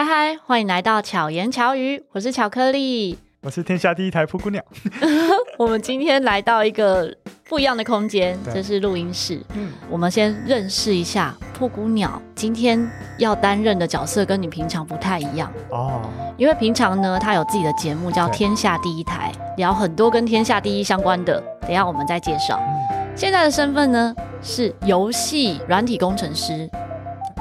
嗨嗨，欢迎来到巧言巧语，我是巧克力，我是天下第一台噗咕鸟。我们今天来到一个不一样的空间，这是录音室。嗯，我们先认识一下噗咕鸟，今天要担任的角色跟你平常不太一样哦。因为平常呢，他有自己的节目叫《天下第一台》，聊很多跟天下第一相关的，等一下我们再介绍。嗯，现在的身份呢是游戏软体工程师。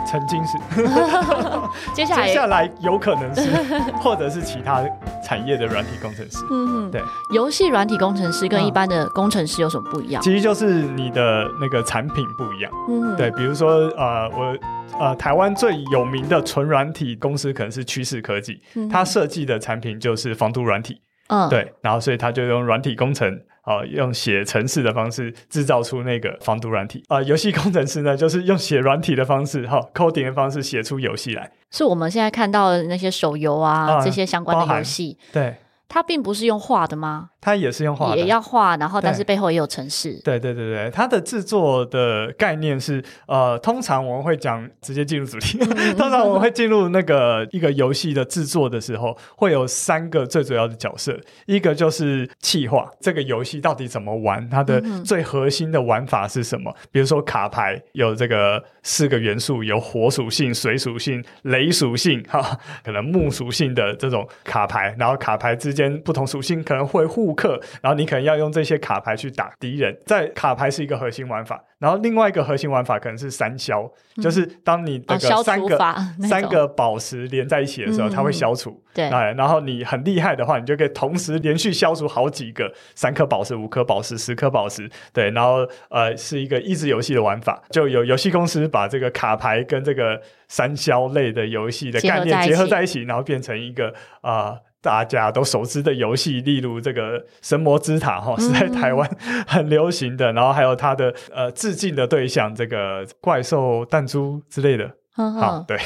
曾经是，接下来接下来有可能是，或者是其他产业的软体工程师。嗯哼，对，游戏软体工程师跟一般的工程师有什么不一样？其实就是你的那个产品不一样。嗯，对，比如说呃，我呃，台湾最有名的纯软体公司可能是趋势科技，嗯、它设计的产品就是防毒软体。嗯，对，然后所以他就用软体工程。哦，用写程式的方式制造出那个防毒软体啊！游戏工程师呢，就是用写软体的方式，哈，coding 的方式写出游戏来。是我们现在看到的那些手游啊，啊这些相关的游戏。对。它并不是用画的吗？它也是用画，也要画，然后但是背后也有城市。对对对对，它的制作的概念是，呃，通常我们会讲直接进入主题。通常我们会进入那个一个游戏的制作的时候，会有三个最主要的角色，一个就是企划，这个游戏到底怎么玩，它的最核心的玩法是什么？比如说卡牌有这个四个元素，有火属性、水属性、雷属性，哈，可能木属性的这种卡牌，然后卡牌之间。不同属性可能会互克，然后你可能要用这些卡牌去打敌人。在卡牌是一个核心玩法，然后另外一个核心玩法可能是三消，嗯、就是当你这个三个、哦、三个宝石连在一起的时候，嗯、它会消除。对，然后你很厉害的话，你就可以同时连续消除好几个三颗宝石、五颗宝石、十颗宝石。对，然后呃是一个益智游戏的玩法，就有游戏公司把这个卡牌跟这个三消类的游戏的概念结合，结合在一起，然后变成一个啊。呃大家都熟知的游戏，例如这个《神魔之塔》哈，是在台湾很流行的。嗯、然后还有它的呃致敬的对象，这个怪兽弹珠之类的。嗯好，对。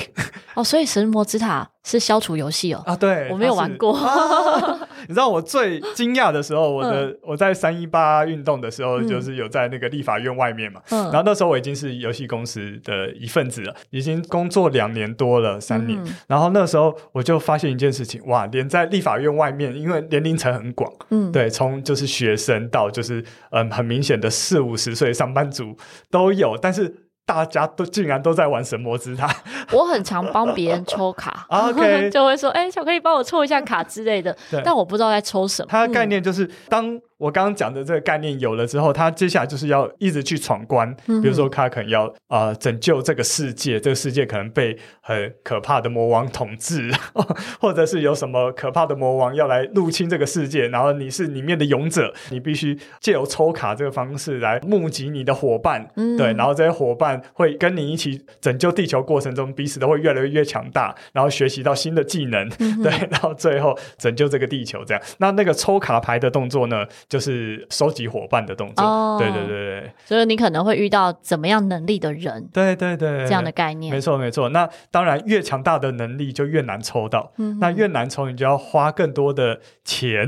哦，所以《神魔之塔》是消除游戏哦。啊，对，我没有玩过。啊、你知道我最惊讶的时候，我的、嗯、我在三一八运动的时候，就是有在那个立法院外面嘛。嗯。然后那时候我已经是游戏公司的一份子了，已经工作两年多了，三年。嗯、然后那时候我就发现一件事情，哇，连在立法院外面，因为年龄层很广，嗯，对，从就是学生到就是嗯很明显的四五十岁上班族都有，但是。大家都竟然都在玩神魔之塔，我很常帮别人抽卡，OK，就会说，哎、欸，巧克力帮我抽一下卡之类的，但我不知道在抽什么。它的概念就是当。我刚刚讲的这个概念有了之后，他接下来就是要一直去闯关。比如说，他可能要啊、呃、拯救这个世界，这个世界可能被很可怕的魔王统治，或者是有什么可怕的魔王要来入侵这个世界，然后你是里面的勇者，你必须借由抽卡这个方式来募集你的伙伴，嗯、对，然后这些伙伴会跟你一起拯救地球过程中，彼此都会越来越越强大，然后学习到新的技能，嗯、对，然后最后拯救这个地球。这样，那那个抽卡牌的动作呢？就是收集伙伴的动作，oh, 对对对对，所以你可能会遇到怎么样能力的人，对对对，这样的概念，没错没错。那当然，越强大的能力就越难抽到，嗯、那越难抽，你就要花更多的钱，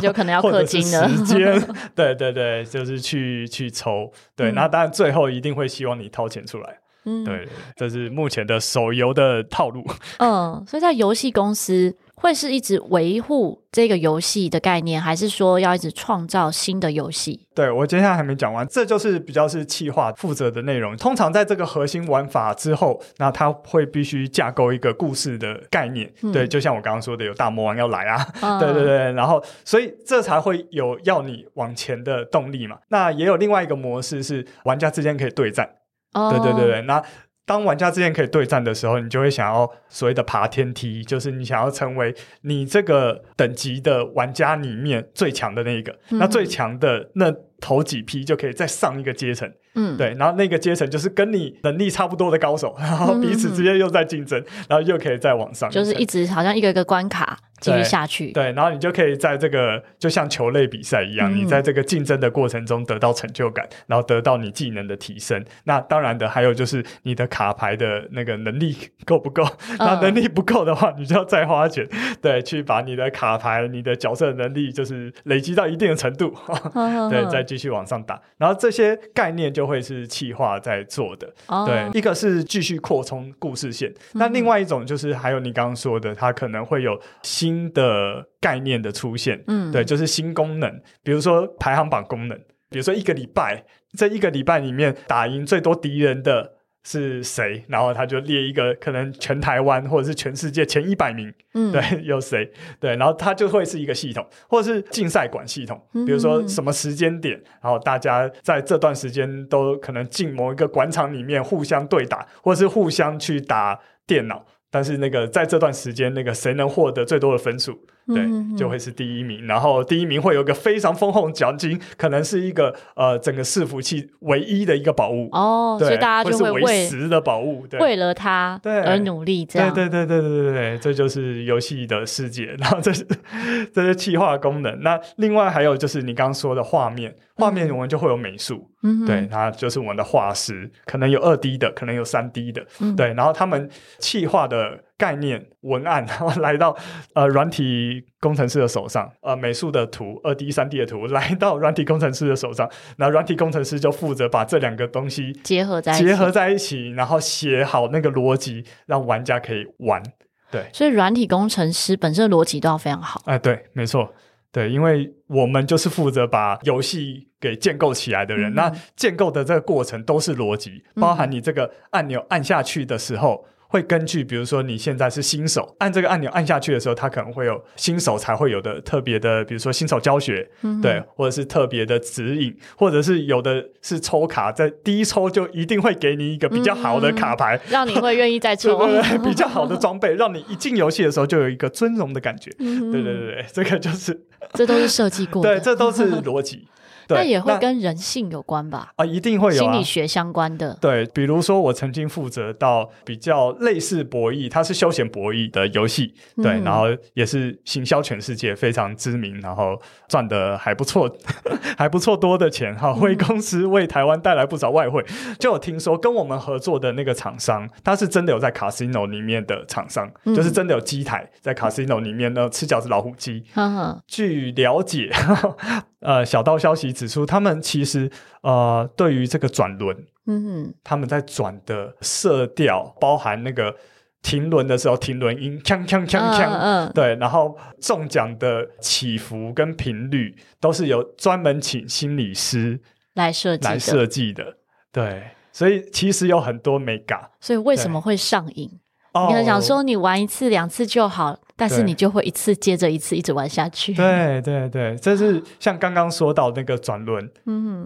有可能要 氪金的时间，对对对，就是去去抽，对，嗯、那当然最后一定会希望你掏钱出来，嗯，对，这是目前的手游的套路，嗯，所以在游戏公司。会是一直维护这个游戏的概念，还是说要一直创造新的游戏？对，我接下来还没讲完，这就是比较是企划负责的内容。通常在这个核心玩法之后，那他会必须架构一个故事的概念。嗯、对，就像我刚刚说的，有大魔王要来啊，嗯、对对对，然后所以这才会有要你往前的动力嘛。那也有另外一个模式是玩家之间可以对战。哦、对对对对，那。当玩家之间可以对战的时候，你就会想要所谓的爬天梯，就是你想要成为你这个等级的玩家里面最强的那一个。嗯、那最强的那头几批就可以再上一个阶层。嗯，对，然后那个阶层就是跟你能力差不多的高手，然后彼此之间又在竞争，嗯、然后又可以再往上，就是一直好像一个一个关卡继续下去对。对，然后你就可以在这个就像球类比赛一样，嗯、你在这个竞争的过程中得到成就感，然后得到你技能的提升。那当然的，还有就是你的卡牌的那个能力够不够？那、嗯、能力不够的话，你就要再花钱，对，去把你的卡牌、你的角色能力就是累积到一定的程度，嗯、对，再继续往上打。然后这些概念就。就会是企划在做的。哦、对，一个是继续扩充故事线，那、嗯、另外一种就是还有你刚刚说的，它可能会有新的概念的出现。嗯，对，就是新功能，比如说排行榜功能，比如说一个礼拜，这一个礼拜里面打赢最多敌人的。是谁？然后他就列一个可能全台湾或者是全世界前一百名，嗯，对，有谁？对，然后他就会是一个系统，或者是竞赛管系统，比如说什么时间点，然后大家在这段时间都可能进某一个广场里面互相对打，或者是互相去打电脑。但是那个在这段时间，那个谁能获得最多的分数，对，嗯、就会是第一名。然后第一名会有个非常丰厚的奖金，可能是一个呃整个伺服器唯一的一个宝物哦，对所以大家就会为会是唯实的宝物，对，为了它而努力，这样对对对对对对对，这就是游戏的世界。然后这是这是气化功能。那另外还有就是你刚刚说的画面。画面我们就会有美术，嗯、对，它就是我们的画师，可能有二 D 的，可能有三 D 的，嗯、对，然后他们气化的概念文案，然后来到呃软体工程师的手上，呃美术的图，二 D、三 D 的图 来到软体工程师的手上，那软体工程师就负责把这两个东西结合在结合在一起，然后写好那个逻辑，让玩家可以玩。对，所以软体工程师本身的逻辑都要非常好。哎、呃，对，没错。对，因为我们就是负责把游戏给建构起来的人，嗯、那建构的这个过程都是逻辑，包含你这个按钮按下去的时候。会根据，比如说你现在是新手，按这个按钮按下去的时候，它可能会有新手才会有的特别的，比如说新手教学，嗯、对，或者是特别的指引，或者是有的是抽卡，在第一抽就一定会给你一个比较好的卡牌，嗯、让你会愿意再抽，对 对对，比较好的装备，让你一进游戏的时候就有一个尊荣的感觉。对对对对，这个就是，这都是设计过的，对，这都是逻辑。那也会跟人性有关吧？啊，一定会有、啊、心理学相关的。对，比如说我曾经负责到比较类似博弈，它是休闲博弈的游戏，对，嗯、然后也是行销全世界非常知名，然后赚的还不错，还不错多的钱哈，为公司为台湾带来不少外汇。嗯、就有听说跟我们合作的那个厂商，他是真的有在 casino 里面的厂商，嗯、就是真的有机台在 casino 里面呢吃饺子老虎机。据了解。呃，小道消息指出，他们其实呃，对于这个转轮，嗯哼，他们在转的色调，包含那个停轮的时候停轮音，锵锵锵锵，嗯，对，然后中奖的起伏跟频率，都是由专门请心理师来设计来设计的，对，所以其实有很多美感，所以为什么会上瘾？你很想说你玩一次两次就好，但是你就会一次接着一次一直玩下去。对对对，这是像刚刚说到那个转轮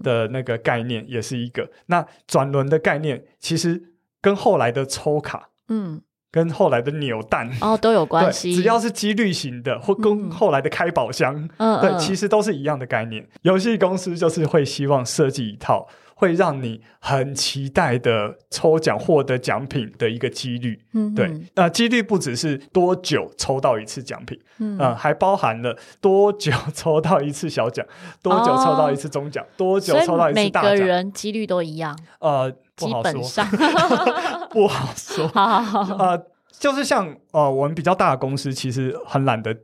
的那个概念，也是一个。嗯、那转轮的概念其实跟后来的抽卡，嗯，跟后来的扭蛋哦都有关系。只要是几率型的，或跟后来的开宝箱，嗯，对，其实都是一样的概念。游戏公司就是会希望设计一套。会让你很期待的抽奖获得奖品的一个几率，嗯，对，那、呃、几率不只是多久抽到一次奖品，嗯、呃，还包含了多久抽到一次小奖，多久抽到一次中奖，哦、多久抽到一次大奖，每个人几率都一样，呃，不好说，基本上。不好说，好好好，呃，就是像呃，我们比较大的公司其实很懒得。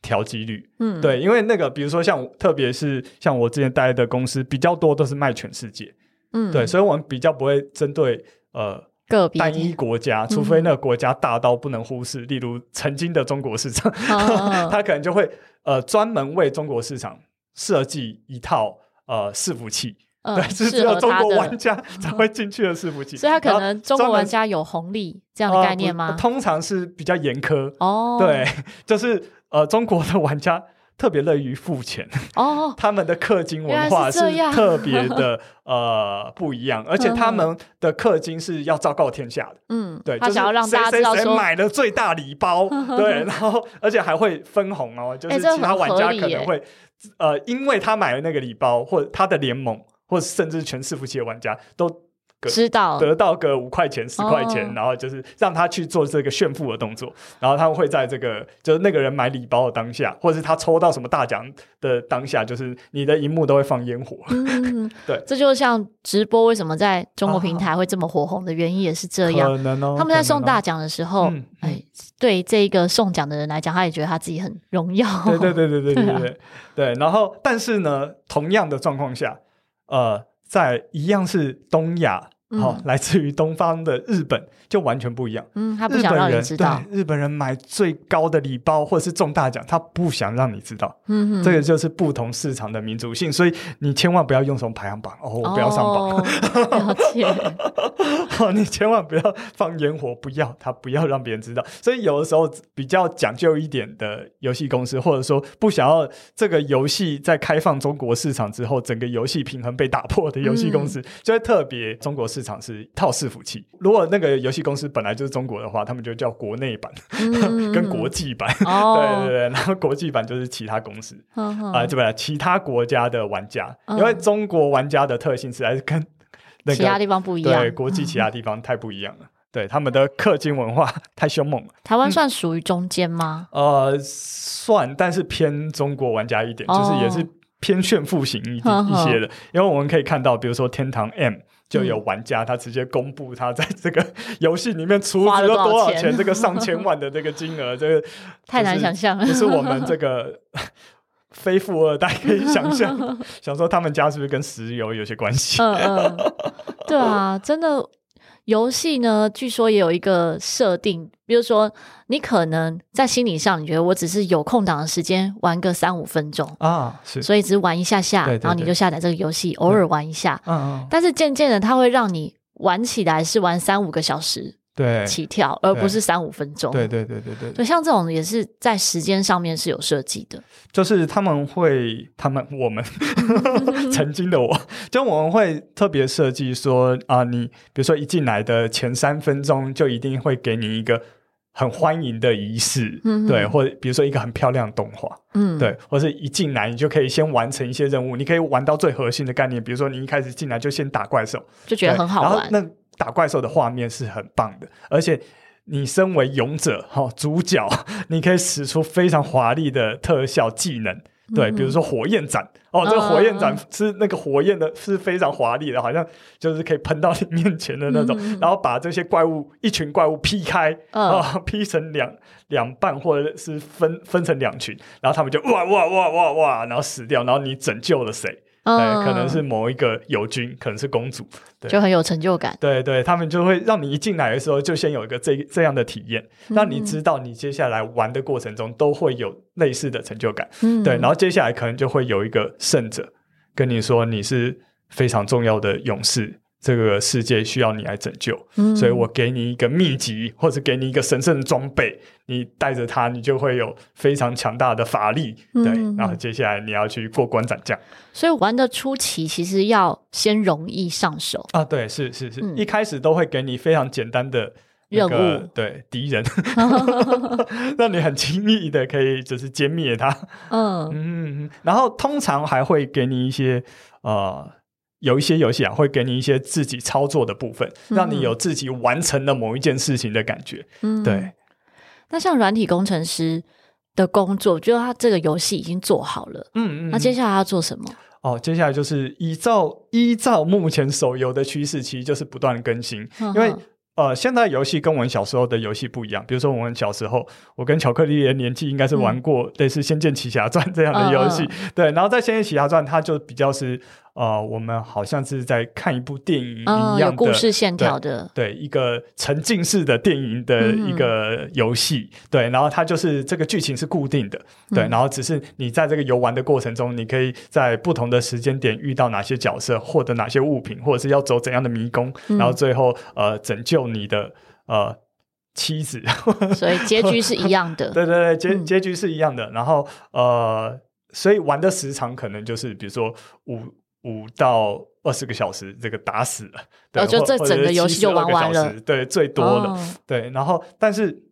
调几率，嗯，对，因为那个，比如说像，特别是像我之前待的公司，比较多都是卖全世界，嗯，对，所以我们比较不会针对呃个别。单一国家，除非那个国家大到不能忽视，嗯、例如曾经的中国市场，他、哦、可能就会呃专门为中国市场设计一套呃伺服器。对，是只有中国玩家才会进去的伺服器，所以他可能中国玩家有红利这样的概念吗？通常是比较严苛。哦，对，就是呃，中国的玩家特别乐于付钱哦，他们的氪金文化是特别的 呃不一样，而且他们的氪金是要昭告天下的，嗯，对，他想要让大家知道说买了最大礼包，对，然后而且还会分红哦，就是其他玩家可能会呃，因为他买了那个礼包或者他的联盟。或者甚至全伺服器的玩家都知道得到个五块钱十块钱，然后就是让他去做这个炫富的动作，然后他们会在这个就是那个人买礼包的当下，或者是他抽到什么大奖的当下，就是你的荧幕都会放烟火。嗯，对，这就像直播为什么在中国平台会这么火红的原因也是这样。可能哦，他们在送大奖的时候，哎，对这一个送奖的人来讲，他也觉得他自己很荣耀。对对对对对对对 对。然后，但是呢，同样的状况下。呃，在一样是东亚。好、嗯，来自于东方的日本就完全不一样。嗯，他不想让你知道。对，日本人买最高的礼包或者是中大奖，他不想让你知道。嗯哼，这个就是不同市场的民族性，所以你千万不要用什么排行榜哦，我不要上榜。哦、了解。哦，你千万不要放烟火，不要他不要让别人知道。所以有的时候比较讲究一点的游戏公司，或者说不想要这个游戏在开放中国市场之后，整个游戏平衡被打破的游戏公司，嗯、就会特别中国市。市场是套伺服器。如果那个游戏公司本来就是中国的话，他们就叫国内版、嗯、跟国际版。哦、对对对，然后国际版就是其他公司啊，对吧？其他国家的玩家，嗯、因为中国玩家的特性实在是跟那个其他地方不一样，对国际其他地方太不一样了。嗯、对他们的氪金文化太凶猛了。台湾算属于中间吗？嗯、呃，算，但是偏中国玩家一点，哦、就是也是偏炫富型一点一些的。因为我们可以看到，比如说天堂 M。就有玩家他直接公布他在这个 游戏里面储值了多少钱，这个上千 万的这个金额，这个 太难想象了，不是我们这个非富二代可以想象。想说他们家是不是跟石油有些关系？嗯嗯，对啊，真的。游戏呢，据说也有一个设定，比如说你可能在心理上，你觉得我只是有空档的时间玩个三五分钟啊，是，所以只是玩一下下，对对对，然后你就下载这个游戏，偶尔玩一下，嗯嗯，但是渐渐的，它会让你玩起来是玩三五个小时。对，起跳，而不是三五分钟。对对对对对，对，像这种也是在时间上面是有设计的。就是他们会，他们我们 曾经的我，就我们会特别设计说啊，你比如说一进来的前三分钟，就一定会给你一个很欢迎的仪式，嗯、对，或者比如说一个很漂亮的动画，嗯，对，或者一进来你就可以先完成一些任务，你可以玩到最核心的概念，比如说你一开始进来就先打怪兽，就觉得很好玩。那打怪兽的画面是很棒的，而且你身为勇者哈、哦、主角，你可以使出非常华丽的特效技能，对，嗯、比如说火焰斩哦，这个火焰斩是那个火焰的，是非常华丽的，好像就是可以喷到你面前的那种，嗯、然后把这些怪物一群怪物劈开啊、嗯。哦，劈成两两半或者是分分成两群，然后他们就哇哇哇哇哇，然后死掉，然后你拯救了谁？对，可能是某一个友军，可能是公主，对，就很有成就感。对对，他们就会让你一进来的时候就先有一个这这样的体验，让你知道你接下来玩的过程中都会有类似的成就感。嗯，对，然后接下来可能就会有一个胜者跟你说你是非常重要的勇士。这个世界需要你来拯救，嗯、所以我给你一个秘籍，或者给你一个神圣的装备，你带着它，你就会有非常强大的法力。嗯、对，然后接下来你要去过关斩将。所以玩的初期其实要先容易上手。啊，对，是是是，嗯、一开始都会给你非常简单的、那个、任务，对敌人，让你很轻易的可以就是歼灭他。嗯嗯，然后通常还会给你一些呃。有一些游戏啊，会给你一些自己操作的部分，嗯、让你有自己完成了某一件事情的感觉。嗯，对。那像软体工程师的工作，我觉得他这个游戏已经做好了。嗯嗯。那接下来要做什么？哦，接下来就是依照依照目前手游的趋势，其实就是不断更新，因为。呃，现在游戏跟我们小时候的游戏不一样。比如说，我们小时候，我跟巧克力的年纪应该是玩过类似《仙剑奇侠传》这样的游戏。嗯、对，然后在《仙剑奇侠传》，它就比较是呃，我们好像是在看一部电影一样的、嗯、故事线条的对，对一个沉浸式的电影的一个游戏。嗯、对，然后它就是这个剧情是固定的。对，然后只是你在这个游玩的过程中，你可以在不同的时间点遇到哪些角色，获得哪些物品，或者是要走怎样的迷宫，嗯、然后最后呃拯救。你的呃妻子，所以结局是一样的。对 对对，结结局是一样的。嗯、然后呃，所以玩的时长可能就是比如说五五到二十个小时，这个打死了。对，就这整个游戏就玩完了。对，最多了。哦、对，然后但是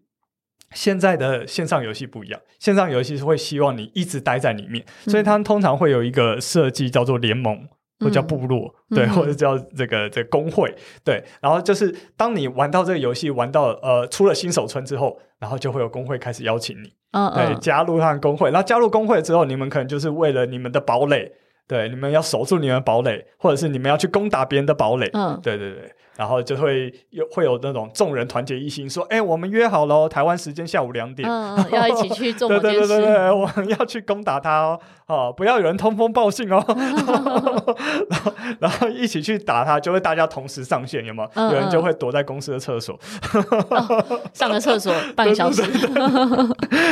现在的线上游戏不一样，线上游戏是会希望你一直待在里面，嗯、所以他们通常会有一个设计叫做联盟。或叫部落，嗯、对，或者叫这个这个工会，对，然后就是当你玩到这个游戏，玩到呃出了新手村之后，然后就会有工会开始邀请你，嗯、对，加入他的工会。然后加入工会之后，你们可能就是为了你们的堡垒，对，你们要守住你们的堡垒，或者是你们要去攻打别人的堡垒，嗯，对对对。然后就会有会有那种众人团结一心，说：“哎，我们约好了，台湾时间下午两点，嗯，要一起去做某件事。”对对对对对，我们要去攻打他哦，哦，不要有人通风报信哦。然后 然后一起去打他，就会大家同时上线，有没有？有人就会躲在公司的厕所，哦、上个厕所半个小时，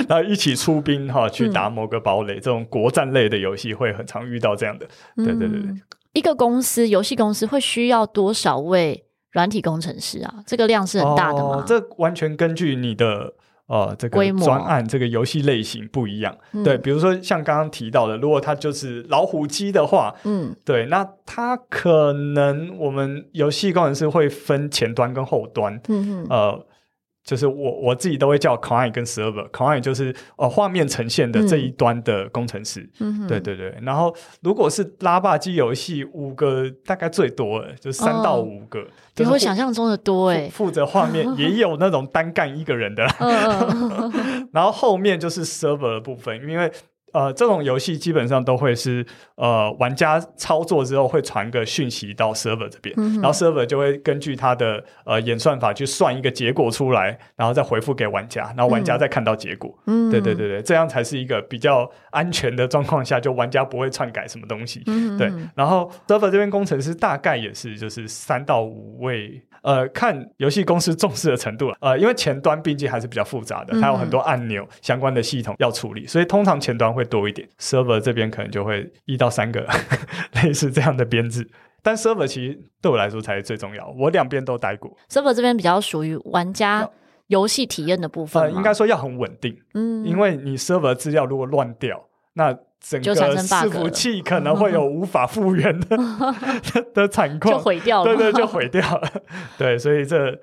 然后一起出兵哈、哦，去打某个堡垒。嗯、这种国战类的游戏会很常遇到这样的。对对对对。嗯一个公司，游戏公司会需要多少位软体工程师啊？这个量是很大的吗？哦、这完全根据你的呃这个专案、这个游戏类型不一样。嗯、对，比如说像刚刚提到的，如果它就是老虎机的话，嗯，对，那它可能我们游戏工程师会分前端跟后端，嗯哼呃。就是我我自己都会叫 client 跟 server，client 就是呃画面呈现的这一端的工程师，嗯、对对对。然后如果是拉霸机游戏，五个大概最多了，就三到五个，哦、比我想象中的多哎。负责画面也有那种单干一个人的，然后后面就是 server 的部分，因为。呃，这种游戏基本上都会是呃，玩家操作之后会传个讯息到 server 这边，嗯、然后 server 就会根据它的呃演算法去算一个结果出来，然后再回复给玩家，然后玩家再看到结果。嗯，对对对对，这样才是一个比较安全的状况下，就玩家不会篡改什么东西。嗯，对。然后 server 这边工程师大概也是就是三到五位，呃，看游戏公司重视的程度了。呃，因为前端毕竟还是比较复杂的，它有很多按钮相关的系统要处理，所以通常前端会。多一点，server 这边可能就会一到三个 类似这样的编制，但 server 其实对我来说才是最重要，我两边都待过。server 这边比较属于玩家游戏体验的部分，呃，应该说要很稳定，嗯，因为你 server 资料如果乱掉，那整个伺服器可能会有无法复原的 的惨况，就毁掉了，对对，就毁掉了，对，所以这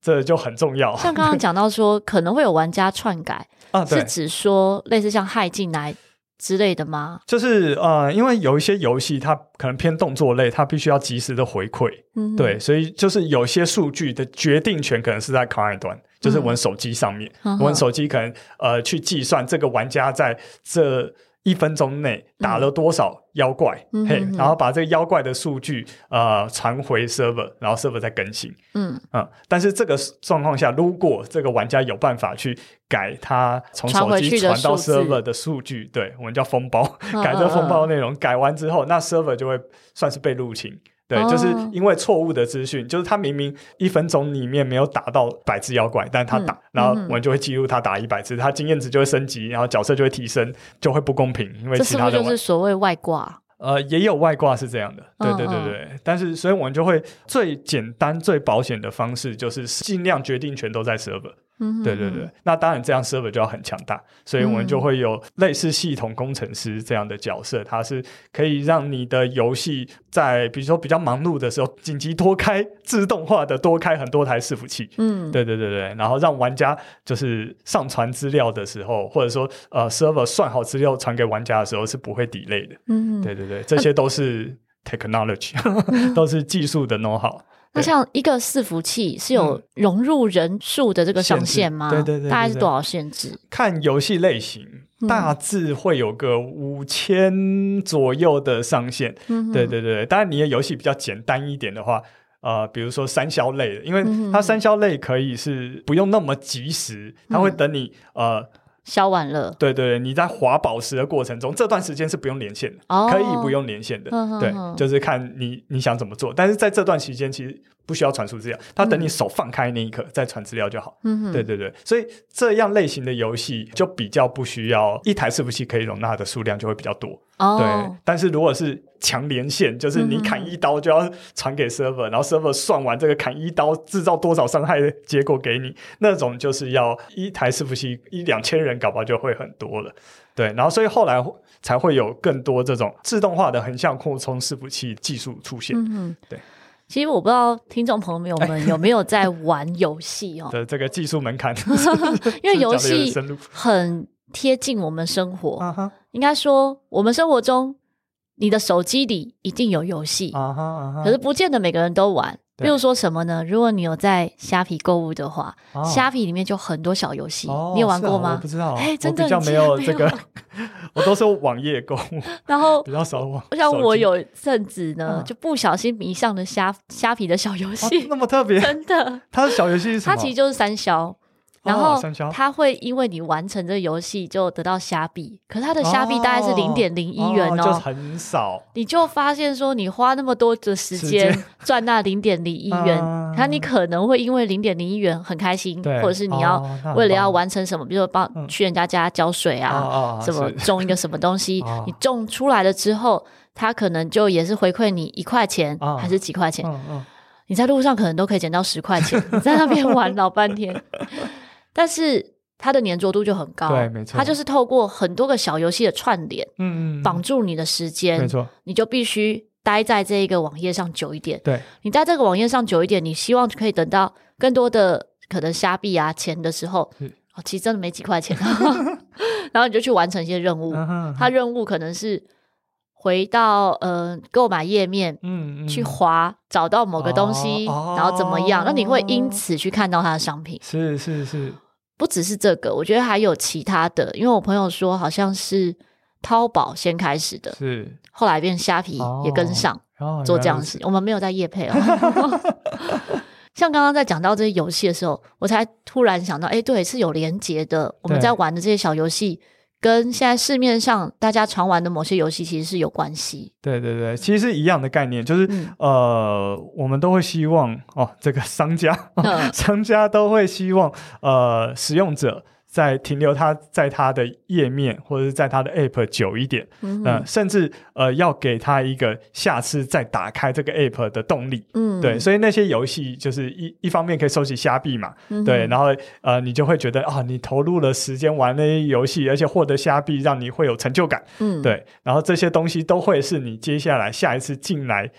这就很重要。像刚刚讲到说，可能会有玩家篡改。啊，是指说类似像害进来之类的吗？就是呃，因为有一些游戏它可能偏动作类，它必须要及时的回馈，嗯，对，所以就是有些数据的决定权可能是在 client 端，就是我们手机上面，我们手机可能呃去计算这个玩家在这。一分钟内打了多少妖怪？嗯、嘿，然后把这个妖怪的数据呃传回 server，然后 server 再更新。嗯嗯，但是这个状况下，如果这个玩家有办法去改他从手机传到 server 的数据，对，我们叫封包，改这封包内容，改完之后，那 server 就会算是被入侵。对，就是因为错误的资讯，就是他明明一分钟里面没有打到百只妖怪，但他打，嗯、然后我们就会记录他打一百次，他经验值就会升级，然后角色就会提升，就会不公平，因为其他的。就是所谓外挂？呃，也有外挂是这样的，对对对对。嗯嗯，但是，所以我们就会最简单、最保险的方式，就是尽量决定权都在 server。对对对，那当然这样 server 就要很强大，所以我们就会有类似系统工程师这样的角色，它是可以让你的游戏在比如说比较忙碌的时候，紧急多开自动化的多开很多台伺服器。嗯，对对对对，然后让玩家就是上传资料的时候，或者说呃 server 算好资料传给玩家的时候是不会 delay 的。嗯，对对对，这些都是 technology，都是技术的 know how。那像一个伺服器是有融入人数的这个上限吗？对对对，大概是多少限制？看游戏类型，大致会有个五千左右的上限。嗯哼，对对对，当然你的游戏比较简单一点的话，呃，比如说三消类的，因为它三消类可以是不用那么及时，它会等你呃。消完了，对对对，你在滑宝石的过程中，这段时间是不用连线的，哦、可以不用连线的，呵呵呵对，就是看你你想怎么做。但是在这段期间，其实不需要传输资料，它等你手放开那一刻、嗯、再传资料就好。嗯哼，对对对，所以这样类型的游戏就比较不需要一台伺服器可以容纳的数量就会比较多。哦，对，但是如果是强连线，就是你砍一刀就要传给 server，、嗯、然后 server 算完这个砍一刀制造多少伤害的结果给你，那种就是要一台伺服器一两千人搞不好就会很多了。对，然后所以后来才会有更多这种自动化的横向扩充伺服器技术出现。嗯，对。其实我不知道听众朋友们 有没有在玩游戏哦的这个技术门槛，因为游戏很贴近我们生活。Uh huh. 应该说，我们生活中，你的手机里一定有游戏，uh huh, uh huh. 可是不见得每个人都玩。比如说什么呢？如果你有在虾皮购物的话，虾皮里面就很多小游戏，你有玩过吗？我不知道，哎，真的比较没有这个 我都是网页购物，然后比较少网。像我有一阵子呢，就不小心迷上了虾虾皮的小游戏，那么特别，真的。它的小游戏是什么？它其实就是三消。然后他会因为你完成这个游戏就得到虾币，可是他的虾币大概是零点零一元哦，就很少。你就发现说，你花那么多的时间赚那零点零一元，那你可能会因为零点零一元很开心，或者是你要为了要完成什么，比如说帮去人家家浇水啊，什么种一个什么东西，你种出来了之后，他可能就也是回馈你一块钱还是几块钱，你在路上可能都可以捡到十块钱，你在那边玩老半天。但是它的粘着度就很高，对，没错。它就是透过很多个小游戏的串联，嗯嗯，绑住你的时间，没错。你就必须待在这一个网页上久一点，对。你在这个网页上久一点，你希望可以等到更多的可能虾币啊钱的时候，是哦，其实真的没几块钱，然后你就去完成一些任务。它任务可能是回到呃购买页面，嗯，去滑找到某个东西，然后怎么样？那你会因此去看到它的商品，是是是。不只是这个，我觉得还有其他的。因为我朋友说，好像是淘宝先开始的，是后来变虾皮也跟上、哦、做这样子。我们没有在夜配哦。像刚刚在讲到这些游戏的时候，我才突然想到，哎，对，是有连接的。我们在玩的这些小游戏。跟现在市面上大家常玩的某些游戏其实是有关系。对对对，其实是一样的概念，就是、嗯、呃，我们都会希望哦，这个商家，嗯、商家都会希望呃，使用者。在停留它在它的页面或者是在它的 App 久一点，嗯、呃，甚至呃要给它一个下次再打开这个 App 的动力，嗯，对，所以那些游戏就是一一方面可以收集虾币嘛，嗯、对，然后呃你就会觉得啊，你投入了时间玩那些游戏，而且获得虾币，让你会有成就感，嗯，对，然后这些东西都会是你接下来下一次进来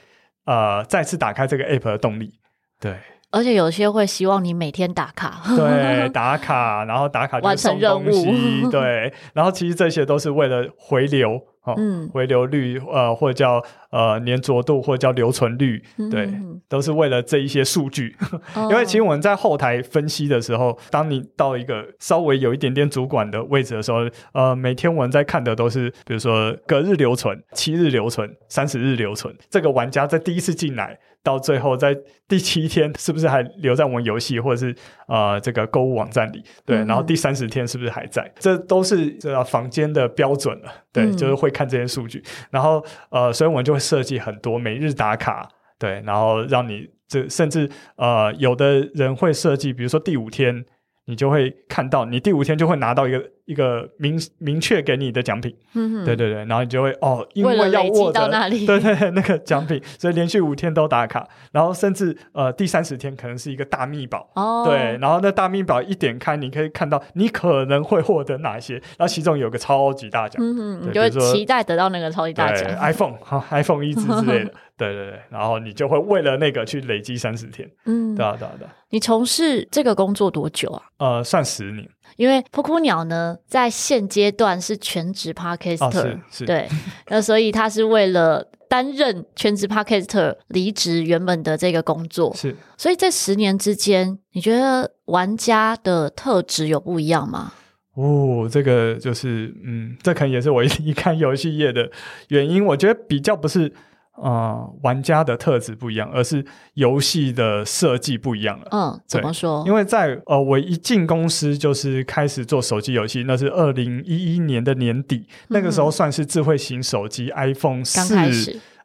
呃再次打开这个 App 的动力，对。而且有些会希望你每天打卡，对，打卡，然后打卡完成任务，对，然后其实这些都是为了回流，哦、嗯，回流率，呃，或者叫呃粘着度，或者叫留存率，对，嗯、都是为了这一些数据。嗯、因为其实我们在后台分析的时候，当你到一个稍微有一点点主管的位置的时候，呃，每天我们在看的都是，比如说隔日留存、七日留存、三十日留存，这个玩家在第一次进来。到最后，在第七天是不是还留在我们游戏或者是呃这个购物网站里？对，嗯、然后第三十天是不是还在？这都是这房间的标准了。对，嗯、就是会看这些数据。然后呃，所以我们就会设计很多每日打卡。对，然后让你这甚至呃，有的人会设计，比如说第五天。你就会看到，你第五天就会拿到一个一个明明确给你的奖品，嗯，对对对，然后你就会哦，因为要握着，对对对，那个奖品，所以连续五天都打卡，然后甚至呃第三十天可能是一个大密宝，哦，对，然后那大密宝一点开，你可以看到你可能会获得哪些，然后其中有个超级大奖，嗯哼，你就会期待得到那个超级大奖，iPhone 哈，iPhone 一支之类的。对对对，然后你就会为了那个去累积三十天，嗯，对啊对啊对啊。你从事这个工作多久啊？呃，算十年。因为噗噗鸟呢，在现阶段是全职 Podcaster，哦，是是，对，那所以他是为了担任全职 Podcaster 离职原本的这个工作，是。所以这十年之间，你觉得玩家的特质有不一样吗？哦，这个就是，嗯，这可能也是我离开游戏业的原因。我觉得比较不是。呃，玩家的特质不一样，而是游戏的设计不一样了。嗯，怎么说？因为在呃，我一进公司就是开始做手机游戏，那是二零一一年的年底，嗯、那个时候算是智慧型手机 iPhone 四。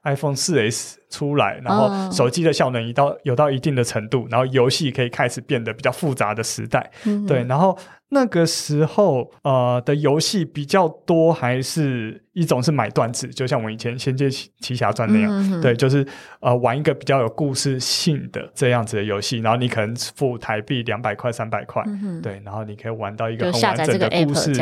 iPhone 四 S 出来，然后手机的效能一到有到一定的程度，然后游戏可以开始变得比较复杂的时代。嗯、对，然后那个时候呃的游戏比较多，还是一种是买段子，就像我以前《仙剑奇侠传》那样，嗯、对，就是呃玩一个比较有故事性的这样子的游戏，然后你可能付台币两百块、三百块，嗯、对，然后你可以玩到一个很完整的故事，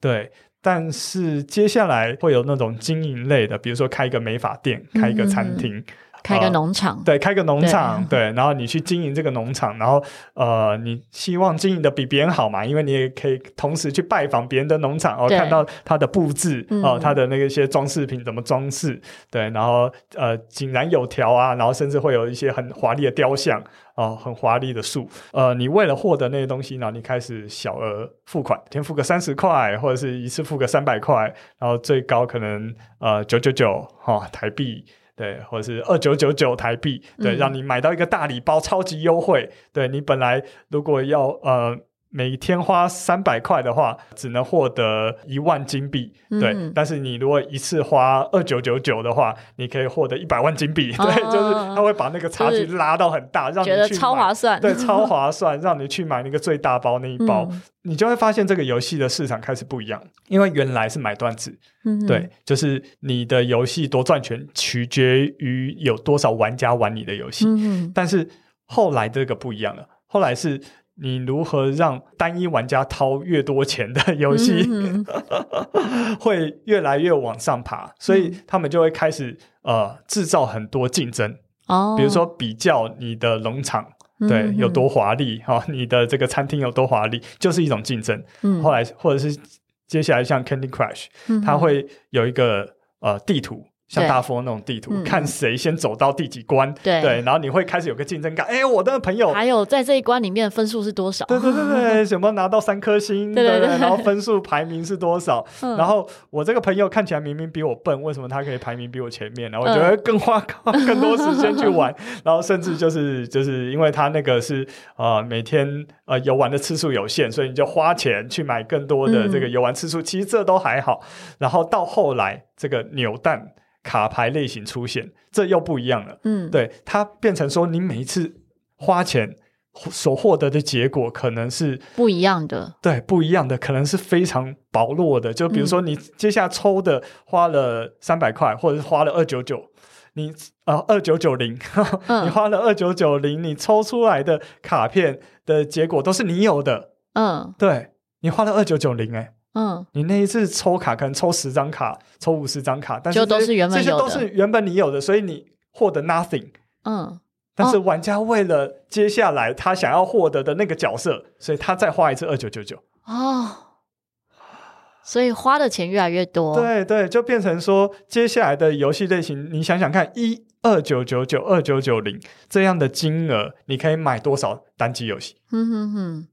对。但是接下来会有那种经营类的，比如说开一个美发店、开一个餐厅，开个农场，对，开个农场，对，然后你去经营这个农场，然后呃，你希望经营的比别人好嘛？因为你也可以同时去拜访别人的农场，哦，看到他的布置哦，他的那个一些装饰品怎么装饰，对，然后呃井然有条啊，然后甚至会有一些很华丽的雕像。哦，很华丽的树，呃，你为了获得那些东西呢，你开始小额付款，先付个三十块，或者是一次付个三百块，然后最高可能呃九九九哈台币，对，或者是二九九九台币，对，嗯、让你买到一个大礼包，超级优惠，对，你本来如果要呃。每天花三百块的话，只能获得一万金币。嗯、对，但是你如果一次花二九九九的话，你可以获得一百万金币。哦、对，就是他会把那个差距拉到很大，让你觉得超划算。对，超划算，让你去买那个最大包那一包，嗯、你就会发现这个游戏的市场开始不一样。因为原来是买断制，嗯、对，就是你的游戏多赚钱取决于有多少玩家玩你的游戏。嗯、但是后来这个不一样了，后来是。你如何让单一玩家掏越多钱的 游戏，会越来越往上爬？所以他们就会开始呃制造很多竞争哦，比如说比较你的农场对、有多华丽哈，你的这个餐厅有多华丽，就是一种竞争。嗯、后来或者是接下来像 Candy Crush，它会有一个呃地图。像大富翁那种地图，嗯、看谁先走到第几关，对，对，然后你会开始有个竞争感。哎、欸，我的朋友还有在这一关里面分数是多少？对对对对，什么 拿到三颗星？对对对，然后分数排名是多少？嗯、然后我这个朋友看起来明明比我笨，为什么他可以排名比我前面？然后我觉得更花更多时间去玩，嗯、然后甚至就是就是因为他那个是呃每天呃游玩的次数有限，所以你就花钱去买更多的这个游玩次数。嗯、其实这都还好。然后到后来这个扭蛋。卡牌类型出现，这又不一样了。嗯，对，它变成说，你每一次花钱所获得的结果可能是不一样的。对，不一样的，可能是非常薄弱的。就比如说，你接下来抽的花了三百块，或者是花了二九九，你啊二九九零，你花了二九九零，你抽出来的卡片的结果都是你有的。嗯，对，你花了二九九零，哎。嗯，你那一次抽卡可能抽十张卡，抽五十张卡，但是这些都是原本你有的，所以你获得 nothing。嗯，但是玩家为了接下来他想要获得的那个角色，所以他再花一次二九九九。哦，所以花的钱越来越多。对对，就变成说接下来的游戏类型，你想想看，一二九九九二九九零这样的金额，你可以买多少单机游戏？嗯哼哼。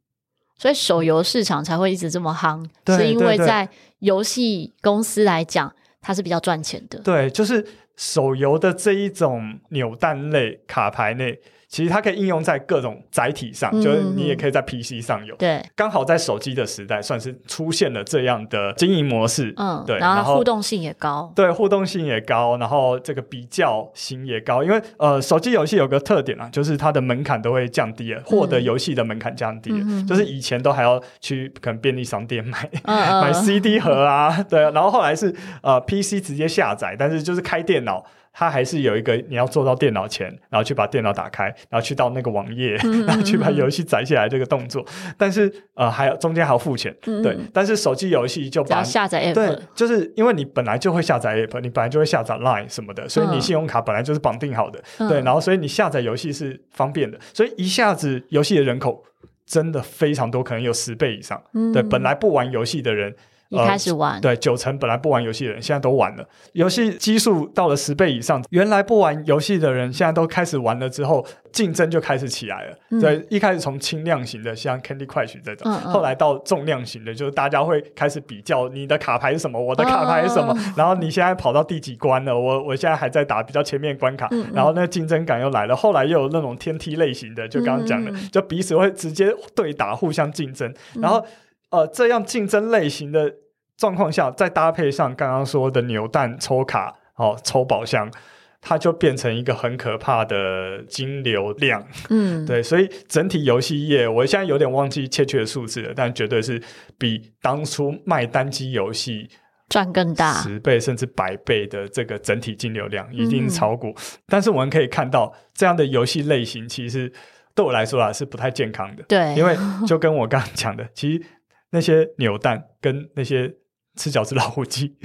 所以手游市场才会一直这么夯，是因为在游戏公司来讲，它是比较赚钱的。对，就是手游的这一种扭蛋类卡牌类。其实它可以应用在各种载体上，嗯、就是你也可以在 PC 上有。对，刚好在手机的时代，算是出现了这样的经营模式。嗯，对，然后互动性也高。对，互动性也高，然后这个比较性也高。因为呃，手机游戏有个特点啊，就是它的门槛都会降低了，获得游戏的门槛降低了。嗯、就是以前都还要去可能便利商店买、嗯、买 CD 盒啊，对，然后后来是呃 PC 直接下载，但是就是开电脑。它还是有一个你要坐到电脑前，然后去把电脑打开，然后去到那个网页，嗯嗯嗯然后去把游戏载下来这个动作。但是呃，还有中间还要付钱，对。但是手机游戏就把下载 app，对，就是因为你本来就会下载 app，你本来就会下载 Line 什么的，所以你信用卡本来就是绑定好的，嗯、对。然后所以你下载游戏是方便的，所以一下子游戏的人口真的非常多，可能有十倍以上。嗯、对，本来不玩游戏的人。一开始玩，呃、对九成本来不玩游戏的人，现在都玩了。游戏基数到了十倍以上，原来不玩游戏的人，现在都开始玩了。之后竞争就开始起来了。嗯、对，一开始从轻量型的，像 Candy Crush 这种，嗯嗯后来到重量型的，就是大家会开始比较你的卡牌是什么，我的卡牌是什么。嗯、然后你现在跑到第几关了？我我现在还在打比较前面关卡。然后那竞争感又来了。后来又有那种天梯类型的，就刚刚讲的，就彼此会直接对打，互相竞争。然后、嗯、呃，这样竞争类型的。状况下，再搭配上刚刚说的扭蛋抽卡，哦，抽宝箱，它就变成一个很可怕的金流量。嗯，对，所以整体游戏业，我现在有点忘记确切的数字了，但绝对是比当初卖单机游戏赚更大十倍甚至百倍的这个整体金流量，一定超过。嗯、但是我们可以看到，这样的游戏类型其实对我来说啊是不太健康的。对，因为 就跟我刚刚讲的，其实那些扭蛋跟那些。吃饺子老虎机，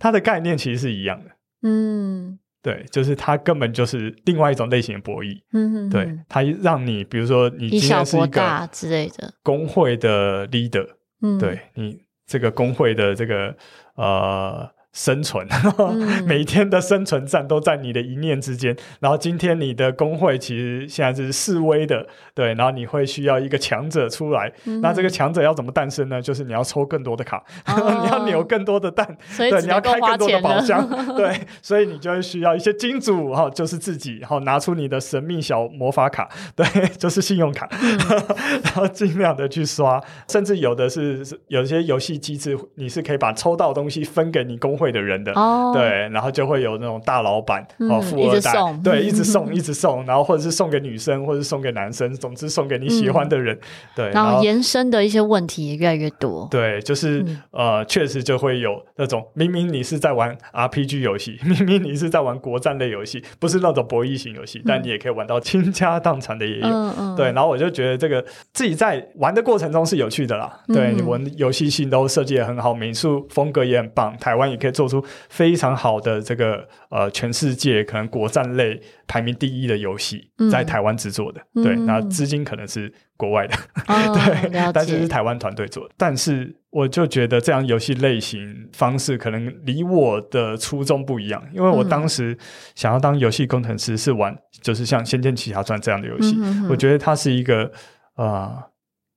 它的概念其实是一样的。嗯，对，就是它根本就是另外一种类型的博弈。嗯哼，对，它让你比如说你今天是一个之类的工会的 leader，嗯，对你这个工会的这个呃。生存，每天的生存战都在你的一念之间。然后今天你的工会其实现在是示威的，对，然后你会需要一个强者出来。那这个强者要怎么诞生呢？就是你要抽更多的卡，你要扭更多的蛋，对，你要开更多的宝箱，对，所以你就会需要一些金主，哈，就是自己，然后拿出你的神秘小魔法卡，对，就是信用卡，然后尽量的去刷，甚至有的是有些游戏机制，你是可以把抽到的东西分给你工会。会的人的、哦、对，然后就会有那种大老板哦，嗯、富二代对，一直 送，一直送，然后或者是送给女生，或者是送给男生，总之送给你喜欢的人。嗯、对，然后延伸的一些问题也越来越多。对，就是、嗯、呃，确实就会有那种明明你是在玩 RPG 游戏，明明你是在玩国战类游戏，不是那种博弈型游戏，嗯、但你也可以玩到倾家荡产的也有。嗯嗯、对，然后我就觉得这个自己在玩的过程中是有趣的啦。嗯、对，你玩游戏性都设计的很好，美术风格也很棒，台湾也可以。做出非常好的这个呃，全世界可能国战类排名第一的游戏，在台湾制作的，嗯、对，那资金可能是国外的，嗯、对，哦、但是是台湾团队做的。但是我就觉得这样游戏类型方式可能离我的初衷不一样，因为我当时想要当游戏工程师，是玩就是像《仙剑奇侠传》这样的游戏，嗯、哼哼我觉得它是一个啊。呃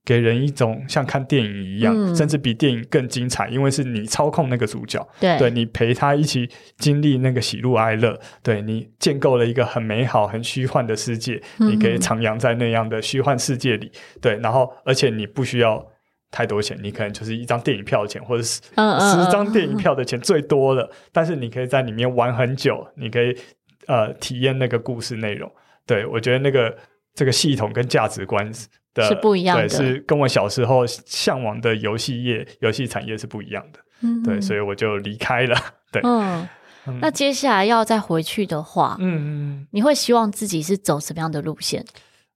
给人一种像看电影一样，嗯、甚至比电影更精彩，因为是你操控那个主角，对，对你陪他一起经历那个喜怒哀乐，对你建构了一个很美好、很虚幻的世界，嗯、你可以徜徉在那样的虚幻世界里，对，然后而且你不需要太多钱，你可能就是一张电影票的钱，或者是十张电影票的钱最多了，嗯嗯嗯，但是你可以在里面玩很久，你可以呃体验那个故事内容，对，我觉得那个这个系统跟价值观。是不一样的，对，是跟我小时候向往的游戏业、游戏产业是不一样的，嗯、对，所以我就离开了。对，嗯，嗯，那接下来要再回去的话，嗯，你会希望自己是走什么样的路线？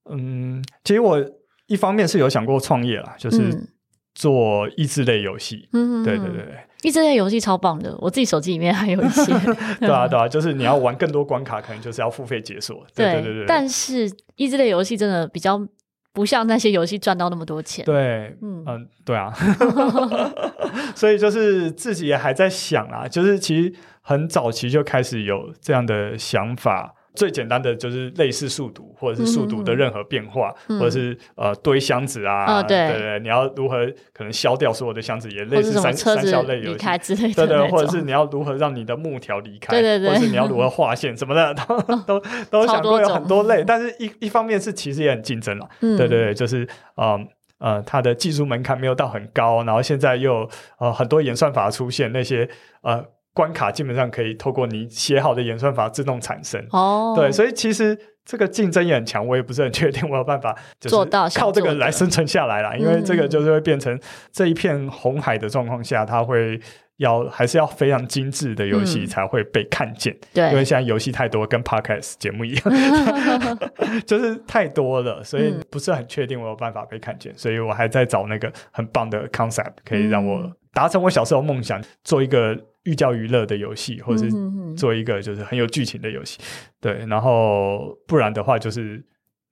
嗯，其实我一方面是有想过创业啦，就是做益智类游戏，嗯，对对对。益智类游戏超棒的，我自己手机里面还有一些。对啊，对啊，就是你要玩更多关卡，可能就是要付费解锁。对对对对。但是益智类游戏真的比较。不像那些游戏赚到那么多钱。对，嗯嗯，对啊，所以就是自己也还在想啊，就是其实很早期就开始有这样的想法。最简单的就是类似数独，或者是数独的任何变化，嗯、或者是呃堆箱子啊，哦、对，对对，你要如何可能消掉所有的箱子，也类似三三消类游戏。之类的，对对，或者是你要如何让你的木条离开，对对对，或者是你要如何划线什么的，都都都想过有很多类，但是一一方面是其实也很竞争了，嗯、对对对，就是嗯呃，呃，它的技术门槛没有到很高，然后现在又呃很多演算法出现那些呃。关卡基本上可以透过你写好的演算法自动产生。哦，对，所以其实这个竞争也很强，我也不是很确定我有办法做到靠这个来生存下来啦，因为这个就是会变成这一片红海的状况下，它会要还是要非常精致的游戏才会被看见，对，因为现在游戏太多，跟 Podcast 节目一样，就是太多了，所以不是很确定我有办法被看见，所以我还在找那个很棒的 concept 可以让我达成我小时候梦想，做一个。寓教于乐的游戏，或者是做一个就是很有剧情的游戏，对，然后不然的话就是。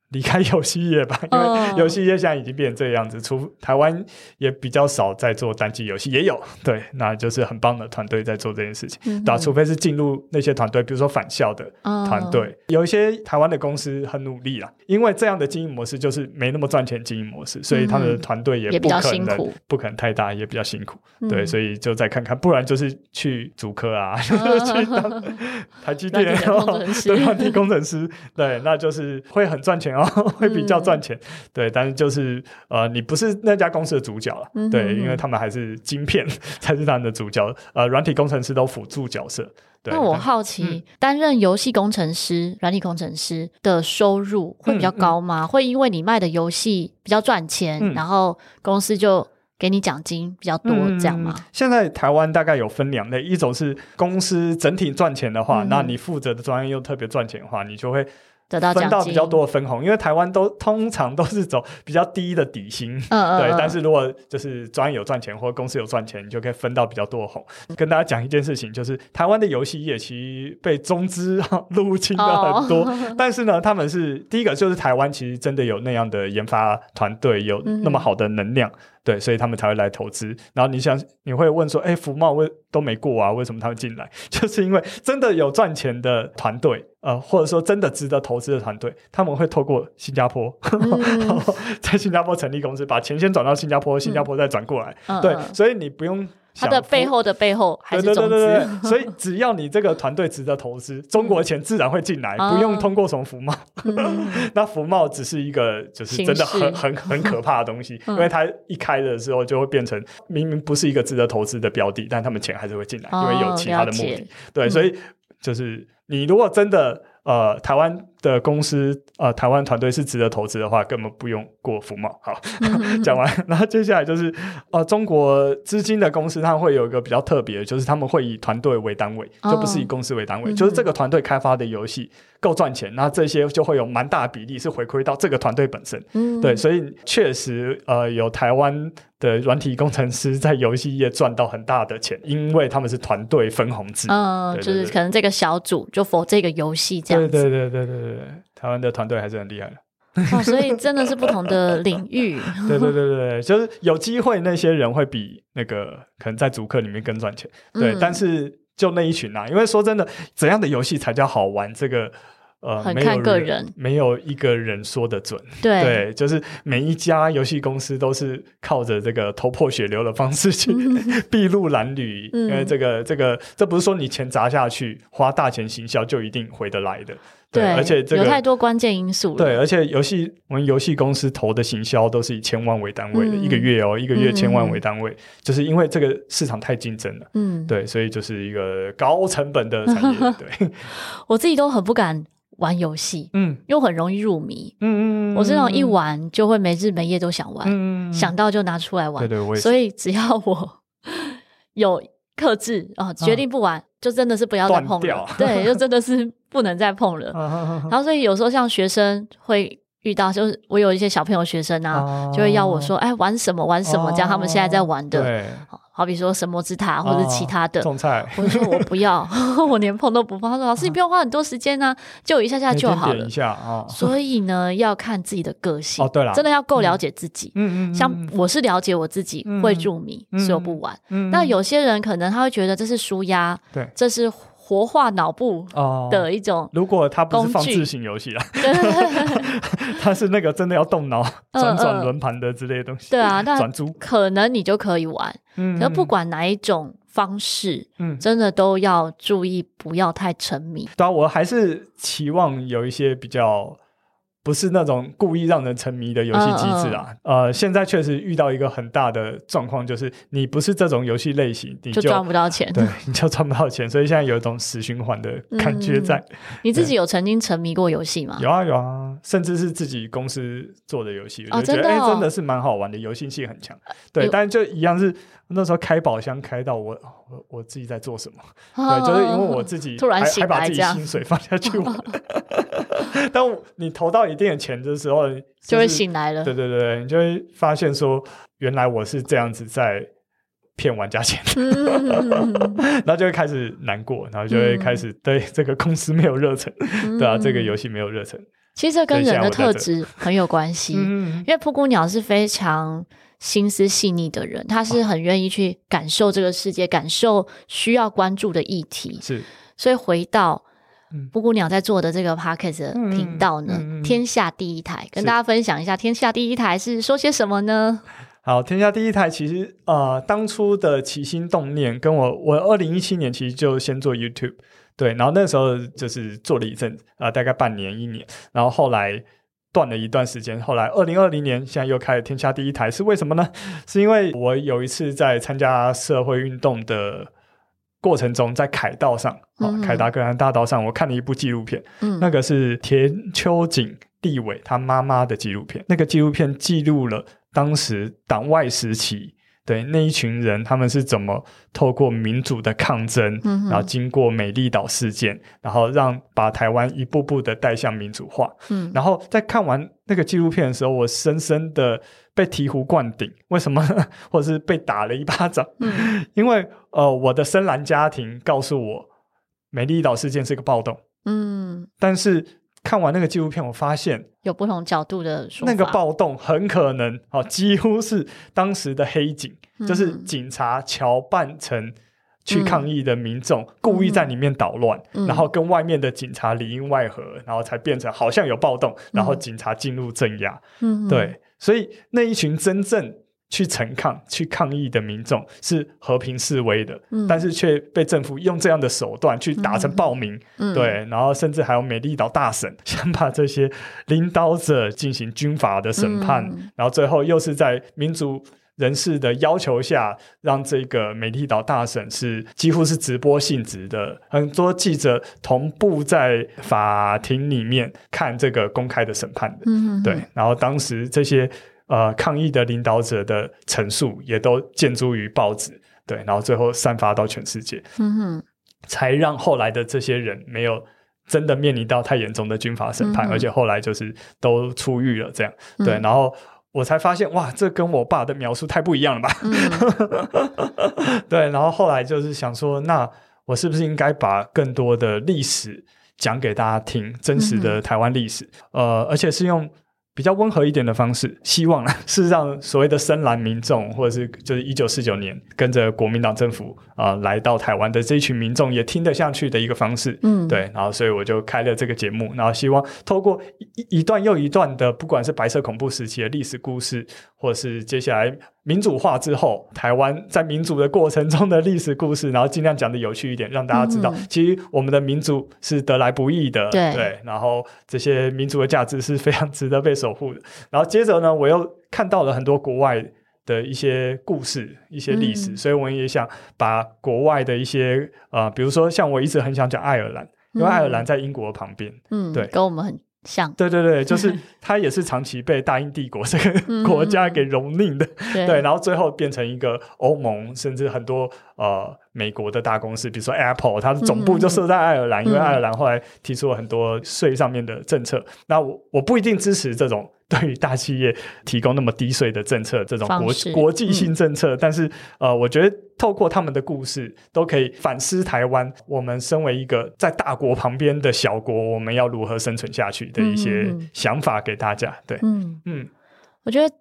离开游戏业吧，因为游戏业现在已经变成这个样子。除台湾也比较少在做单机游戏，也有 对，那就是很棒的团队在做这件事情。嗯哼，除非是进入那些团队，比如说返校的团队，有一些台湾的公司很努力啦，因为这样的经营模式就是没那么赚钱经营模式，所以他们的团队也不可能不可能太大，也比较辛苦。对，所以就再看看，不然就是去主科啊，去当台积电 对，软体工程师，对，那就是会很赚钱。会比较赚钱，嗯、对，但是就是呃，你不是那家公司的主角了，对，因为他们还是晶片才是他们的主角，呃，软体工程师都辅助角色。对，那我好奇，担、嗯、任游戏工程师、软体工程师的收入会比较高吗？会因为你卖的游戏比较赚钱，嗯、然后公司就给你奖金比较多，这样吗？现在台湾大概有分两类，一种是公司整体赚钱的话，嗯、那你负责的专业又特别赚钱的话，你就会。得到分到比较多的分红，因为台湾都通常都是走比较低的底薪，嗯嗯，对。但是如果就是专业有赚钱或者公司有赚钱，你就可以分到比较多的红。跟大家讲一件事情，就是台湾的游戏业其实被中资入侵了很多，哦、但是呢，他们是第一个，就是台湾其实真的有那样的研发团队，有那么好的能量。嗯对，所以他们才会来投资。然后你想，你会问说：“哎，福茂为都没过啊，为什么他们进来？” 就是因为真的有赚钱的团队，呃，或者说真的值得投资的团队，他们会透过新加坡，嗯、然后在新加坡成立公司，把钱先转到新加坡，新加坡再转过来。嗯、对，所以你不用。它的背后的背后还是对对对所以只要你这个团队值得投资，中国的钱自然会进来，不用通过什么福茂。那福茂只是一个，就是真的很很很可怕的东西，因为它一开的时候就会变成明明不是一个值得投资的标的，但他们钱还是会进来，因为有其他的目的。对，所以就是你如果真的。呃，台湾的公司，呃，台湾团队是值得投资的话，根本不用过福茂。好，讲完，然后接下来就是，呃，中国资金的公司，它会有一个比较特别的，就是他们会以团队为单位，就不是以公司为单位，哦、就是这个团队开发的游戏够赚钱，那这些就会有蛮大的比例是回馈到这个团队本身。嗯，对，所以确实，呃，有台湾。的软体工程师在游戏业赚到很大的钱，因为他们是团队分红制。嗯，就是可能这个小组就 for 这个游戏这样子。对对对对对对，台湾的团队还是很厉害的。哦，所以真的是不同的领域。对对对对，就是有机会那些人会比那个可能在主客里面更赚钱。对，嗯，但是就那一群啊，因为说真的，怎样的游戏才叫好玩？这个。呃，很看个人，没有一个人说的准。对，对，就是每一家游戏公司都是靠着这个头破血流的方式去 筚路蓝缕，嗯、因为这个这个这不是说你钱砸下去，花大钱行销就一定回得来的。对，对而且这个有太多关键因素了。对，而且游戏我们游戏公司投的行销都是以千万为单位的，嗯、一个月哦，一个月千万为单位，嗯、就是因为这个市场太竞争了。嗯，对，所以就是一个高成本的产业。对，我自己都很不敢。玩游戏，嗯，又很容易入迷，嗯嗯，我这种一玩就会没日没夜都想玩，嗯，想到就拿出来玩，对对。所以只要我 有克制啊，决定不玩，就真的是不要再碰了，对，就真的是不能再碰了。然后所以有时候像学生会遇到，就是我有一些小朋友学生啊，就会要我说，哎，玩什么玩什么，这样他们现在在玩的，对。好比说神魔之塔或者其他的，种菜，我说我不要，我连碰都不碰。他说老师，你不用花很多时间呢，就一下下就好了。一下啊，所以呢，要看自己的个性。哦，对了，真的要够了解自己。嗯嗯，像我是了解我自己，会入迷，所以我不玩。那有些人可能他会觉得这是舒压，对，这是活化脑部的一种。如果它不是放置型游戏啊，它是那个真的要动脑转转轮盘的之类的东西。对啊，那转珠可能你就可以玩。嗯，那不管哪一种方式，嗯，真的都要注意，不要太沉迷。对啊，我还是期望有一些比较。不是那种故意让人沉迷的游戏机制啊，嗯嗯、呃，现在确实遇到一个很大的状况，就是你不是这种游戏类型，你就赚不到钱，对，你就赚不到钱，所以现在有一种死循环的感觉在。嗯、你自己有曾经沉迷过游戏吗？有啊有啊，甚至是自己公司做的游戏，我就觉得哎、哦欸，真的是蛮好玩的，游戏性很强。对，有但是就一样是那时候开宝箱开到我我我自己在做什么？哦、对，就是因为我自己 突然还，还把自己薪水放下去玩。当你投到一定的钱的时候，就会醒来了。对对对，你就会发现说，原来我是这样子在骗玩家钱，然后就会开始难过，然后就会开始对这个公司没有热忱，嗯、对啊，这个游戏没有热忱。其实这跟人的特质很有关系，因为布谷鸟是非常心思细腻的人，他是很愿意去感受这个世界，感受需要关注的议题，是，所以回到。布谷鸟在做的这个 Podcast 频道呢，嗯嗯嗯、天下第一台，跟大家分享一下，天下第一台是说些什么呢？好，天下第一台其实呃，当初的起心动念，跟我我二零一七年其实就先做 YouTube，对，然后那时候就是做了一阵啊、呃，大概半年一年，然后后来断了一段时间，后来二零二零年现在又开了天下第一台，是为什么呢？是因为我有一次在参加社会运动的。过程中，在凯道上，哦，凯达格兰大道上，我看了一部纪录片，嗯，那个是田秋瑾立委他妈妈的纪录片。那个纪录片记录了当时党外时期对那一群人，他们是怎么透过民主的抗争，嗯、然后经过美丽岛事件，然后让把台湾一步步的带向民主化。嗯，然后在看完那个纪录片的时候，我深深的被醍醐灌顶。为什么？或者是被打了一巴掌？嗯，因为呃，我的深蓝家庭告诉我，美丽岛事件是个暴动。嗯，但是。看完那个纪录片，我发现有不同角度的说法。那个暴动很可能哦，几乎是当时的黑警，嗯、就是警察乔扮成去抗议的民众，嗯、故意在里面捣乱，嗯、然后跟外面的警察里应外合，然后才变成好像有暴动，然后警察进入镇压。嗯，对，所以那一群真正。去陈抗、去抗议的民众是和平示威的，嗯、但是却被政府用这样的手段去打成暴民，嗯、对，然后甚至还有美丽岛大审，想把这些领导者进行军法的审判，嗯、然后最后又是在民主人士的要求下，让这个美丽岛大审是几乎是直播性质的，很多记者同步在法庭里面看这个公开的审判的，嗯、对，然后当时这些。呃，抗议的领导者的陈述也都建诸于报纸，对，然后最后散发到全世界，嗯哼，才让后来的这些人没有真的面临到太严重的军法审判，嗯、而且后来就是都出狱了，这样，嗯、对，然后我才发现，哇，这跟我爸的描述太不一样了吧？嗯、对，然后后来就是想说，那我是不是应该把更多的历史讲给大家听，真实的台湾历史，嗯、呃，而且是用。比较温和一点的方式，希望 是让所谓的深蓝民众，或者是就是一九四九年跟着国民党政府啊、呃、来到台湾的这一群民众也听得下去的一个方式，嗯，对，然后所以我就开了这个节目，然后希望透过一一段又一段的，不管是白色恐怖时期的历史故事，或者是接下来。民主化之后，台湾在民主的过程中的历史故事，然后尽量讲的有趣一点，让大家知道，嗯、其实我们的民主是得来不易的，对，对。然后这些民主的价值是非常值得被守护的。然后接着呢，我又看到了很多国外的一些故事、一些历史，嗯、所以我也想把国外的一些呃，比如说像我一直很想讲爱尔兰，因为爱尔兰在英国旁边，嗯，对，跟我们很。像。对对对，就是他也是长期被大英帝国这个国家给蹂躏的，嗯、对，然后最后变成一个欧盟，甚至很多呃美国的大公司，比如说 Apple，它的总部就设在爱尔兰，嗯、因为爱尔兰后来提出了很多税上面的政策。嗯、那我我不一定支持这种。对于大企业提供那么低税的政策，这种国式国际性政策，嗯、但是呃，我觉得透过他们的故事，都可以反思台湾。我们身为一个在大国旁边的小国，我们要如何生存下去的一些想法给大家。对，嗯嗯，嗯我觉得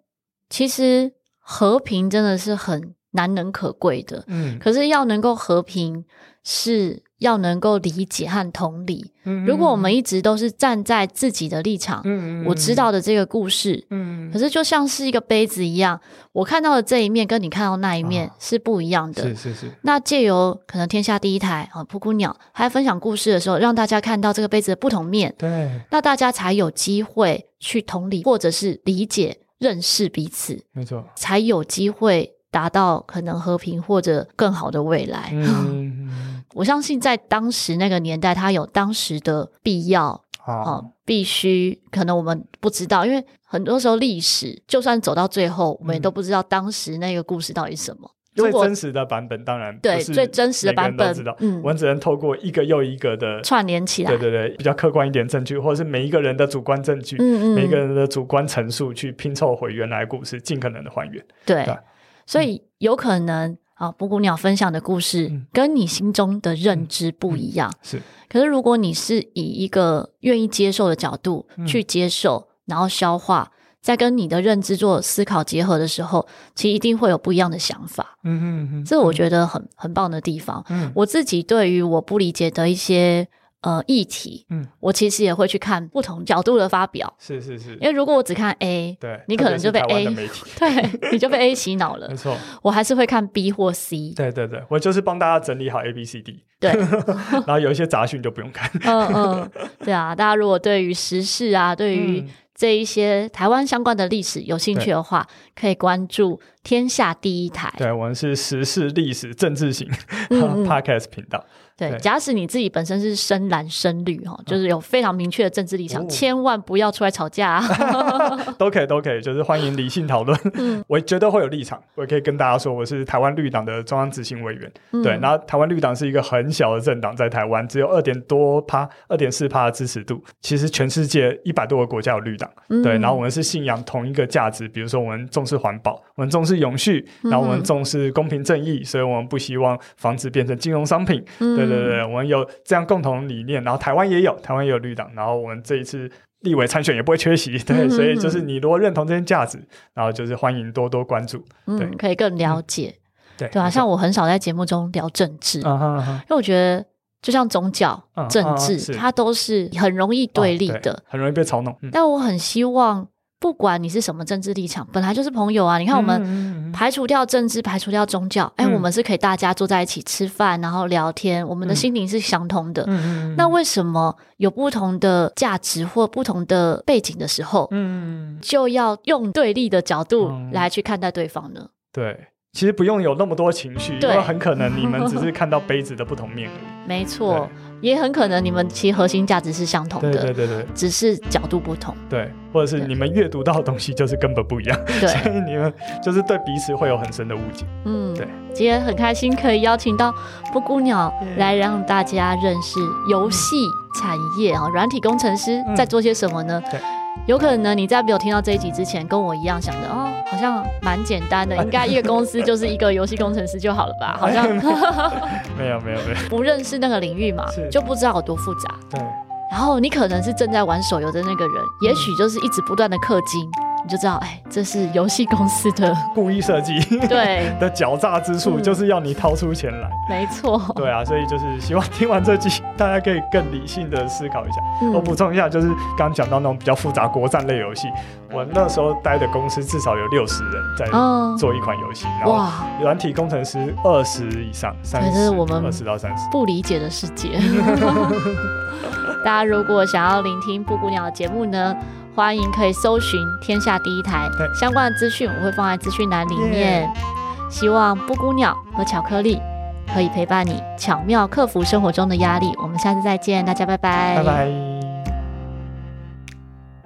其实和平真的是很难能可贵的。嗯，可是要能够和平是。要能够理解和同理。嗯嗯，如果我们一直都是站在自己的立场，嗯嗯，我知道的这个故事，嗯，可是就像是一个杯子一样，我看到的这一面跟你看到那一面是不一样的。是是是。那借由可能天下第一台啊，布谷鸟，还分享故事的时候，让大家看到这个杯子的不同面，对，那大家才有机会去同理，或者是理解、认识彼此，没错，才有机会达到可能和平或者更好的未来。嗯。我相信在当时那个年代，它有当时的必要啊，哦、必须。可能我们不知道，因为很多时候历史就算走到最后，我们也都不知道当时那个故事到底是什么。最真实的版本当然对，最真实的版本知道。嗯，我们只能透过一个又一个的串联起来，对对对，比较客观一点证据，或者是每一个人的主观证据，嗯嗯，每一个人的主观陈述去拼凑回原来故事，尽可能的还原。对，对所以有可能。啊，布谷鸟分享的故事跟你心中的认知不一样，是。可是如果你是以一个愿意接受的角度去接受，嗯、然后消化，在跟你的认知做思考结合的时候，其实一定会有不一样的想法。嗯嗯嗯，这我觉得很很棒的地方。嗯，我自己对于我不理解的一些。呃，议题，嗯，我其实也会去看不同角度的发表，是是是，因为如果我只看 A，对，你可能就被 A，对，你就被 A 洗脑了，没错，我还是会看 B 或 C，对对对，我就是帮大家整理好 A B C D，对，然后有一些杂讯就不用看，嗯嗯，对啊，大家如果对于时事啊，对于这一些台湾相关的历史有兴趣的话，可以关注天下第一台，对，我们是时事历史政治型 Podcast 频道。对，假使你自己本身是深蓝深绿哈，就是有非常明确的政治立场，千万不要出来吵架。都可以，都可以，就是欢迎理性讨论。我觉得会有立场，我也可以跟大家说，我是台湾绿党的中央执行委员。对，然后台湾绿党是一个很小的政党，在台湾只有二点多趴、二点四趴的支持度。其实全世界一百多个国家有绿党，对，然后我们是信仰同一个价值，比如说我们重视环保，我们重视永续，然后我们重视公平正义，所以我们不希望房子变成金融商品。对。对对对，我们有这样共同理念，然后台湾也有，台湾也有绿党，然后我们这一次立委参选也不会缺席，对，嗯、所以就是你如果认同这些价值，然后就是欢迎多多关注，对，嗯、可以更了解，嗯、对对啊，像我很少在节目中聊政治，嗯、因为我觉得就像宗教、嗯、政治，嗯、它都是很容易对立的，哦、很容易被嘲弄，嗯、但我很希望。不管你是什么政治立场，本来就是朋友啊！你看，我们排除掉政治，排除掉宗教，哎、嗯，我们是可以大家坐在一起吃饭，然后聊天，我们的心灵是相通的。嗯、那为什么有不同的价值或不同的背景的时候，嗯、就要用对立的角度来去看待对方呢？对，其实不用有那么多情绪，因为很可能你们只是看到 杯子的不同面而已。没错。也很可能你们其实核心价值是相同的，对对对对，只是角度不同，对，或者是你们阅读到的东西就是根本不一样，对，所以你们就是对彼此会有很深的误解，嗯，对。今天很开心可以邀请到布谷鸟来让大家认识游戏产业啊，软体工程师在做些什么呢？对。有可能呢，你在没有听到这一集之前，跟我一样想的哦，好像蛮简单的，应该一个公司就是一个游戏工程师就好了吧？好像没有没有没有，不认识那个领域嘛，就不知道有多复杂。对，然后你可能是正在玩手游的那个人，也许就是一直不断的氪金。你就知道，哎，这是游戏公司的 故意设计，对 的狡诈之处，就是要你掏出钱来。没错，对啊，所以就是希望听完这集，大家可以更理性的思考一下。我补充一下，就是刚刚讲到那种比较复杂国战类游戏，我那时候待的公司至少有六十人在做一款游戏，然后软体工程师二十以上，三十，二十到三十，不理解的世界。大家如果想要聆听布谷鸟的节目呢，欢迎可以搜寻天下第一台，相关的资讯我会放在资讯栏里面。希望布谷鸟和巧克力可以陪伴你，巧妙克服生活中的压力。我们下次再见，大家拜拜，拜拜。